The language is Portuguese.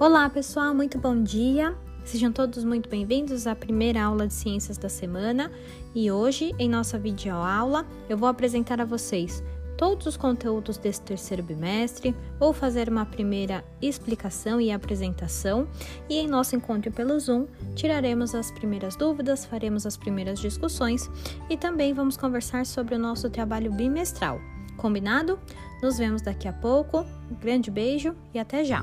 Olá, pessoal, muito bom dia. Sejam todos muito bem-vindos à primeira aula de ciências da semana. E hoje, em nossa videoaula, eu vou apresentar a vocês todos os conteúdos desse terceiro bimestre, vou fazer uma primeira explicação e apresentação, e em nosso encontro pelo Zoom, tiraremos as primeiras dúvidas, faremos as primeiras discussões e também vamos conversar sobre o nosso trabalho bimestral. Combinado? Nos vemos daqui a pouco. Um grande beijo e até já!